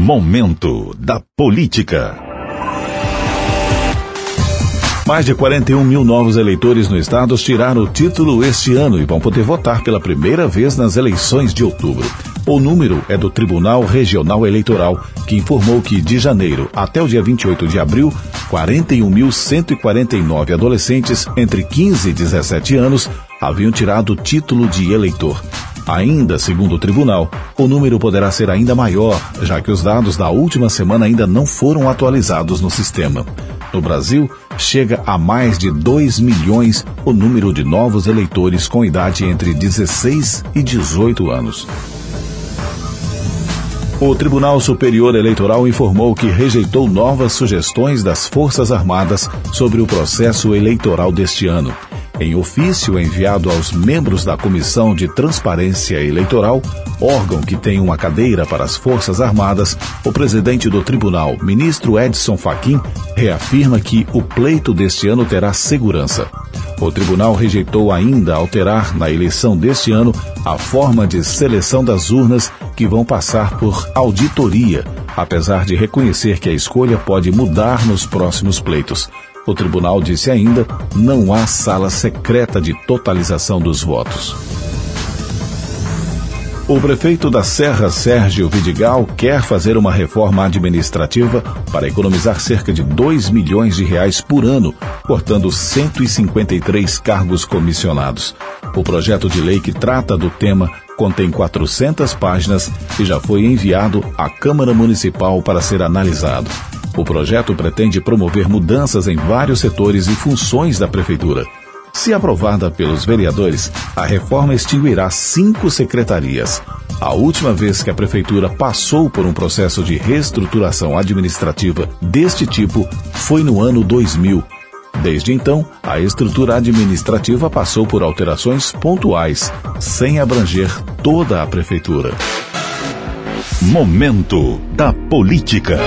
Momento da Política. Mais de 41 mil novos eleitores no estado tiraram o título este ano e vão poder votar pela primeira vez nas eleições de outubro. O número é do Tribunal Regional Eleitoral, que informou que de janeiro até o dia 28 de abril, 41.149 adolescentes entre 15 e 17 anos haviam tirado o título de eleitor. Ainda, segundo o tribunal, o número poderá ser ainda maior, já que os dados da última semana ainda não foram atualizados no sistema. No Brasil, chega a mais de 2 milhões o número de novos eleitores com idade entre 16 e 18 anos. O Tribunal Superior Eleitoral informou que rejeitou novas sugestões das Forças Armadas sobre o processo eleitoral deste ano. Em ofício enviado aos membros da Comissão de Transparência Eleitoral, órgão que tem uma cadeira para as Forças Armadas, o presidente do tribunal, ministro Edson Fachin, reafirma que o pleito deste ano terá segurança. O tribunal rejeitou ainda alterar na eleição deste ano a forma de seleção das urnas que vão passar por auditoria, apesar de reconhecer que a escolha pode mudar nos próximos pleitos. O tribunal disse ainda: não há sala secreta de totalização dos votos. O prefeito da Serra, Sérgio Vidigal, quer fazer uma reforma administrativa para economizar cerca de 2 milhões de reais por ano, cortando 153 cargos comissionados. O projeto de lei que trata do tema contém 400 páginas e já foi enviado à Câmara Municipal para ser analisado. O projeto pretende promover mudanças em vários setores e funções da Prefeitura. Se aprovada pelos vereadores, a reforma extinguirá cinco secretarias. A última vez que a Prefeitura passou por um processo de reestruturação administrativa deste tipo foi no ano 2000. Desde então, a estrutura administrativa passou por alterações pontuais, sem abranger toda a Prefeitura. Momento da Política.